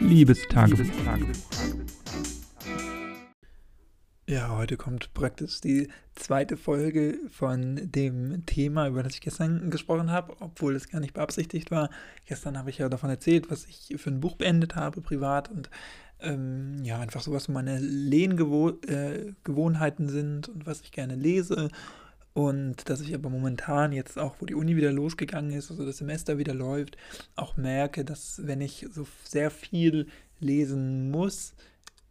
Liebestagebuch. Ja, heute kommt praktisch die zweite Folge von dem Thema, über das ich gestern gesprochen habe, obwohl es gar nicht beabsichtigt war. Gestern habe ich ja davon erzählt, was ich für ein Buch beendet habe, privat und ähm, ja, einfach so, was meine Lehngewohnheiten äh, sind und was ich gerne lese. Und dass ich aber momentan jetzt auch, wo die Uni wieder losgegangen ist, also das Semester wieder läuft, auch merke, dass wenn ich so sehr viel lesen muss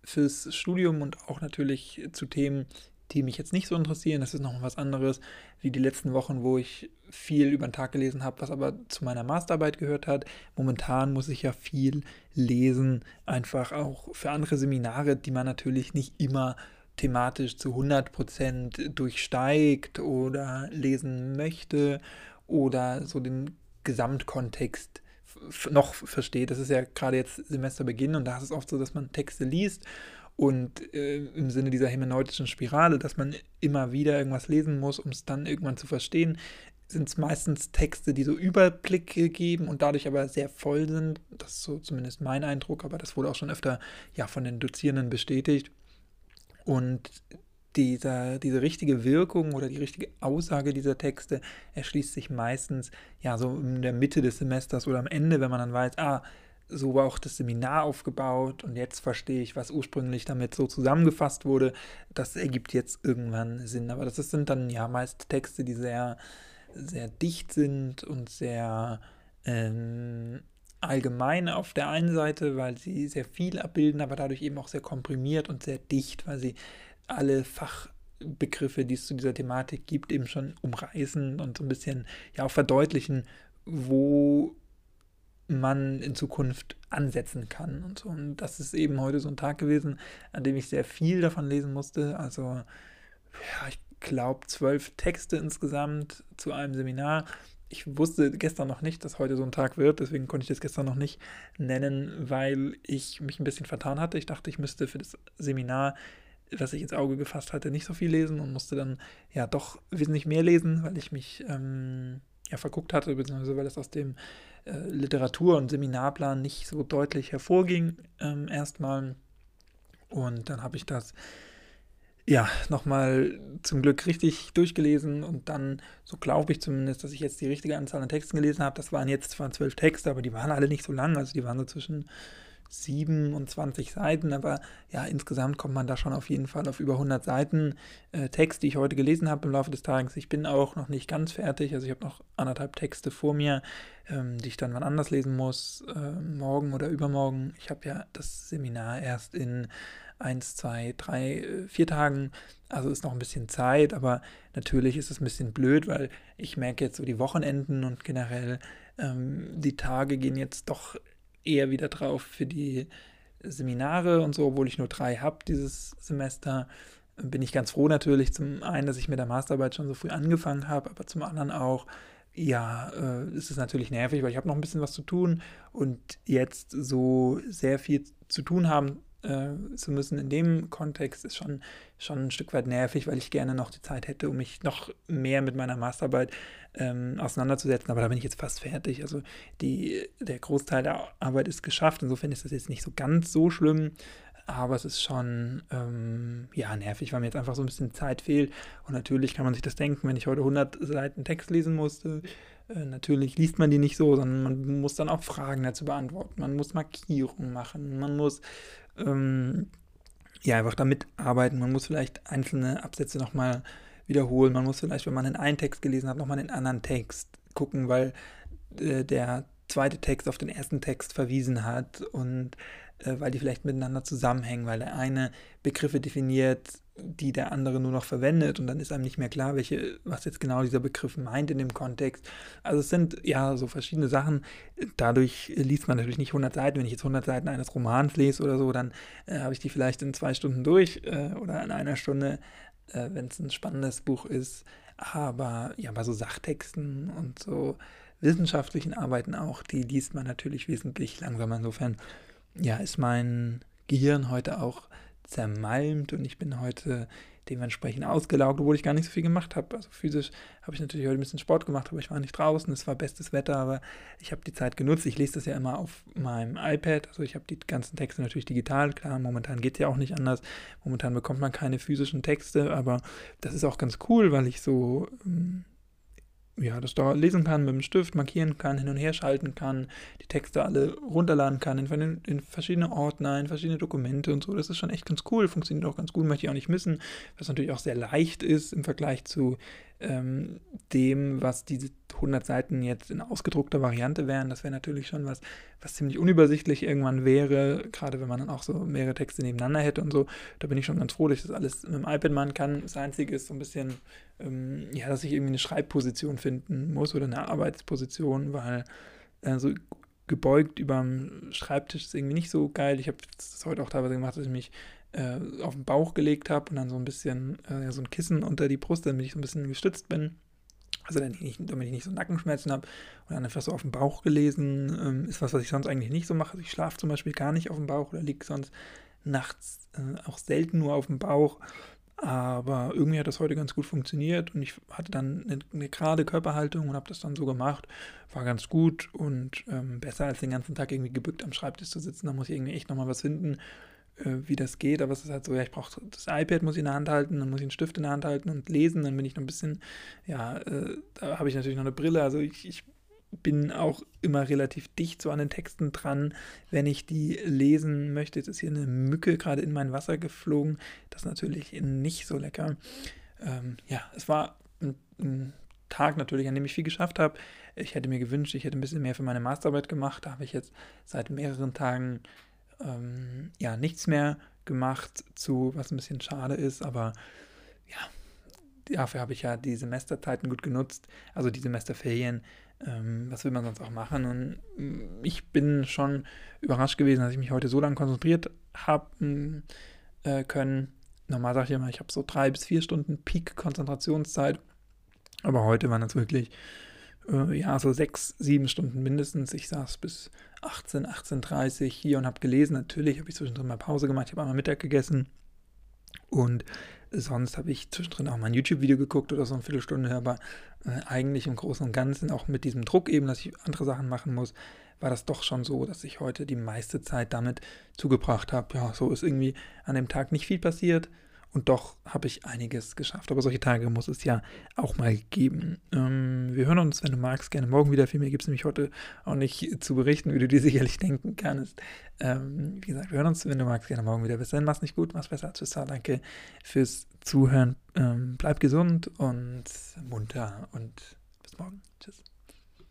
fürs Studium und auch natürlich zu Themen, die mich jetzt nicht so interessieren, das ist noch was anderes, wie die letzten Wochen, wo ich viel über den Tag gelesen habe, was aber zu meiner Masterarbeit gehört hat. Momentan muss ich ja viel lesen, einfach auch für andere Seminare, die man natürlich nicht immer thematisch zu 100% durchsteigt oder lesen möchte oder so den Gesamtkontext noch versteht. Das ist ja gerade jetzt Semesterbeginn und da ist es oft so, dass man Texte liest und äh, im Sinne dieser hermeneutischen Spirale, dass man immer wieder irgendwas lesen muss, um es dann irgendwann zu verstehen, sind es meistens Texte, die so Überblicke geben und dadurch aber sehr voll sind. Das ist so zumindest mein Eindruck, aber das wurde auch schon öfter ja von den Dozierenden bestätigt. Und dieser, diese richtige Wirkung oder die richtige Aussage dieser Texte erschließt sich meistens ja so in der Mitte des Semesters oder am Ende, wenn man dann weiß, ah, so war auch das Seminar aufgebaut und jetzt verstehe ich, was ursprünglich damit so zusammengefasst wurde. Das ergibt jetzt irgendwann Sinn. Aber das sind dann ja meist Texte, die sehr, sehr dicht sind und sehr ähm, allgemein auf der einen Seite, weil sie sehr viel abbilden, aber dadurch eben auch sehr komprimiert und sehr dicht, weil sie alle Fachbegriffe, die es zu dieser Thematik gibt, eben schon umreißen und so ein bisschen ja auch verdeutlichen, wo man in Zukunft ansetzen kann und so. Und das ist eben heute so ein Tag gewesen, an dem ich sehr viel davon lesen musste. Also, ja, ich glaube, zwölf Texte insgesamt zu einem Seminar ich wusste gestern noch nicht, dass heute so ein Tag wird, deswegen konnte ich das gestern noch nicht nennen, weil ich mich ein bisschen vertan hatte. Ich dachte, ich müsste für das Seminar, was ich ins Auge gefasst hatte, nicht so viel lesen und musste dann ja doch wesentlich mehr lesen, weil ich mich ähm, ja verguckt hatte, beziehungsweise weil es aus dem äh, Literatur- und Seminarplan nicht so deutlich hervorging ähm, erstmal. Und dann habe ich das ja, nochmal zum Glück richtig durchgelesen und dann, so glaube ich zumindest, dass ich jetzt die richtige Anzahl an Texten gelesen habe. Das waren jetzt zwar zwölf Texte, aber die waren alle nicht so lang, also die waren so zwischen 7 und 20 Seiten, aber ja, insgesamt kommt man da schon auf jeden Fall auf über 100 Seiten äh, Text, die ich heute gelesen habe im Laufe des Tages. Ich bin auch noch nicht ganz fertig, also ich habe noch anderthalb Texte vor mir, ähm, die ich dann wann anders lesen muss, äh, morgen oder übermorgen. Ich habe ja das Seminar erst in eins, zwei, drei, äh, vier Tagen. Also ist noch ein bisschen Zeit, aber natürlich ist es ein bisschen blöd, weil ich merke jetzt so die Wochenenden und generell ähm, die Tage gehen jetzt doch eher wieder drauf für die Seminare und so, obwohl ich nur drei habe dieses Semester. Bin ich ganz froh natürlich, zum einen, dass ich mit der Masterarbeit schon so früh angefangen habe, aber zum anderen auch, ja, äh, ist es natürlich nervig, weil ich habe noch ein bisschen was zu tun und jetzt so sehr viel zu tun haben äh, zu müssen in dem Kontext ist schon, schon ein Stück weit nervig, weil ich gerne noch die Zeit hätte, um mich noch mehr mit meiner Masterarbeit ähm, auseinanderzusetzen. Aber da bin ich jetzt fast fertig. Also die, der Großteil der Arbeit ist geschafft. Insofern ist das jetzt nicht so ganz so schlimm. Aber es ist schon ähm, ja, nervig, weil mir jetzt einfach so ein bisschen Zeit fehlt. Und natürlich kann man sich das denken, wenn ich heute 100 Seiten Text lesen musste, äh, natürlich liest man die nicht so, sondern man muss dann auch Fragen dazu beantworten. Man muss Markierungen machen. Man muss ähm, ja, einfach damit arbeiten. Man muss vielleicht einzelne Absätze nochmal wiederholen. Man muss vielleicht, wenn man den einen Text gelesen hat, nochmal den anderen Text gucken, weil äh, der zweite Text auf den ersten Text verwiesen hat und weil die vielleicht miteinander zusammenhängen, weil der eine Begriffe definiert, die der andere nur noch verwendet und dann ist einem nicht mehr klar, welche, was jetzt genau dieser Begriff meint in dem Kontext. Also es sind ja so verschiedene Sachen. Dadurch liest man natürlich nicht 100 Seiten. Wenn ich jetzt 100 Seiten eines Romans lese oder so, dann äh, habe ich die vielleicht in zwei Stunden durch äh, oder in einer Stunde, äh, wenn es ein spannendes Buch ist. Aber ja, bei so Sachtexten und so wissenschaftlichen Arbeiten auch, die liest man natürlich wesentlich langsamer. Insofern, ja, ist mein Gehirn heute auch zermalmt und ich bin heute dementsprechend ausgelaugt, obwohl ich gar nicht so viel gemacht habe. Also physisch habe ich natürlich heute ein bisschen Sport gemacht, aber ich war nicht draußen, es war bestes Wetter, aber ich habe die Zeit genutzt. Ich lese das ja immer auf meinem iPad, also ich habe die ganzen Texte natürlich digital, klar, momentan geht es ja auch nicht anders. Momentan bekommt man keine physischen Texte, aber das ist auch ganz cool, weil ich so ähm, ja, das da lesen kann mit dem Stift, markieren kann, hin und her schalten kann, die Texte alle runterladen kann in, in, verschiedene Ordner, in verschiedene Dokumente und so. Das ist schon echt ganz cool, funktioniert auch ganz gut, möchte ich auch nicht missen, was natürlich auch sehr leicht ist im Vergleich zu ähm, dem, was diese 100 Seiten jetzt in ausgedruckter Variante wären. Das wäre natürlich schon was, was ziemlich unübersichtlich irgendwann wäre, gerade wenn man dann auch so mehrere Texte nebeneinander hätte und so. Da bin ich schon ganz froh, dass ich das alles mit dem iPad machen kann. Das Einzige ist so ein bisschen, ähm, ja, dass ich irgendwie eine Schreibposition finden muss oder eine Arbeitsposition, weil äh, so gebeugt über dem Schreibtisch ist irgendwie nicht so geil. Ich habe das heute auch teilweise gemacht, dass ich mich äh, auf den Bauch gelegt habe und dann so ein bisschen äh, so ein Kissen unter die Brust, damit ich so ein bisschen gestützt bin. Also damit ich, damit ich nicht so Nackenschmerzen habe und dann einfach so auf den Bauch gelesen. Ähm, ist was, was ich sonst eigentlich nicht so mache. Also ich schlafe zum Beispiel gar nicht auf dem Bauch oder liege sonst nachts äh, auch selten nur auf dem Bauch. Aber irgendwie hat das heute ganz gut funktioniert und ich hatte dann eine, eine gerade Körperhaltung und habe das dann so gemacht. War ganz gut und ähm, besser als den ganzen Tag irgendwie gebückt am Schreibtisch zu sitzen. Da muss ich irgendwie echt nochmal was finden, wie das geht. Aber es ist halt so, ja, ich brauche das iPad, muss ich in der Hand halten, dann muss ich einen Stift in der Hand halten und lesen. Dann bin ich noch ein bisschen, ja, äh, da habe ich natürlich noch eine Brille. Also ich, ich bin auch immer relativ dicht so an den Texten dran, wenn ich die lesen möchte. Jetzt ist hier eine Mücke gerade in mein Wasser geflogen. Das ist natürlich nicht so lecker. Ähm, ja, es war ein, ein, Tag natürlich, an dem ich viel geschafft habe. Ich hätte mir gewünscht, ich hätte ein bisschen mehr für meine Masterarbeit gemacht. Da habe ich jetzt seit mehreren Tagen ähm, ja nichts mehr gemacht zu, was ein bisschen schade ist, aber ja, dafür habe ich ja die Semesterzeiten gut genutzt, also die Semesterferien ähm, was will man sonst auch machen? Und mm, ich bin schon überrascht gewesen, dass ich mich heute so lange konzentriert habe äh, können. Normal sage ich immer, ich habe so drei bis vier Stunden Peak-Konzentrationszeit. Aber heute waren es wirklich, äh, ja, so sechs, sieben Stunden mindestens. Ich saß bis 18, 18.30 Uhr hier und habe gelesen. Natürlich habe ich zwischendrin mal Pause gemacht. Ich habe einmal Mittag gegessen. Und sonst habe ich zwischendrin auch mal ein YouTube-Video geguckt oder so eine Viertelstunde, aber äh, eigentlich im Großen und Ganzen, auch mit diesem Druck eben, dass ich andere Sachen machen muss, war das doch schon so, dass ich heute die meiste Zeit damit zugebracht habe. Ja, so ist irgendwie an dem Tag nicht viel passiert. Und doch habe ich einiges geschafft. Aber solche Tage muss es ja auch mal geben. Ähm, wir hören uns, wenn du magst, gerne morgen wieder. Viel mehr gibt es nämlich heute auch nicht zu berichten, wie du dir sicherlich denken kannst. Ähm, wie gesagt, wir hören uns, wenn du magst, gerne morgen wieder. Bis dann, mach's nicht gut, mach's besser. Tschüss, danke fürs Zuhören. Ähm, bleib gesund und munter und bis morgen. Tschüss.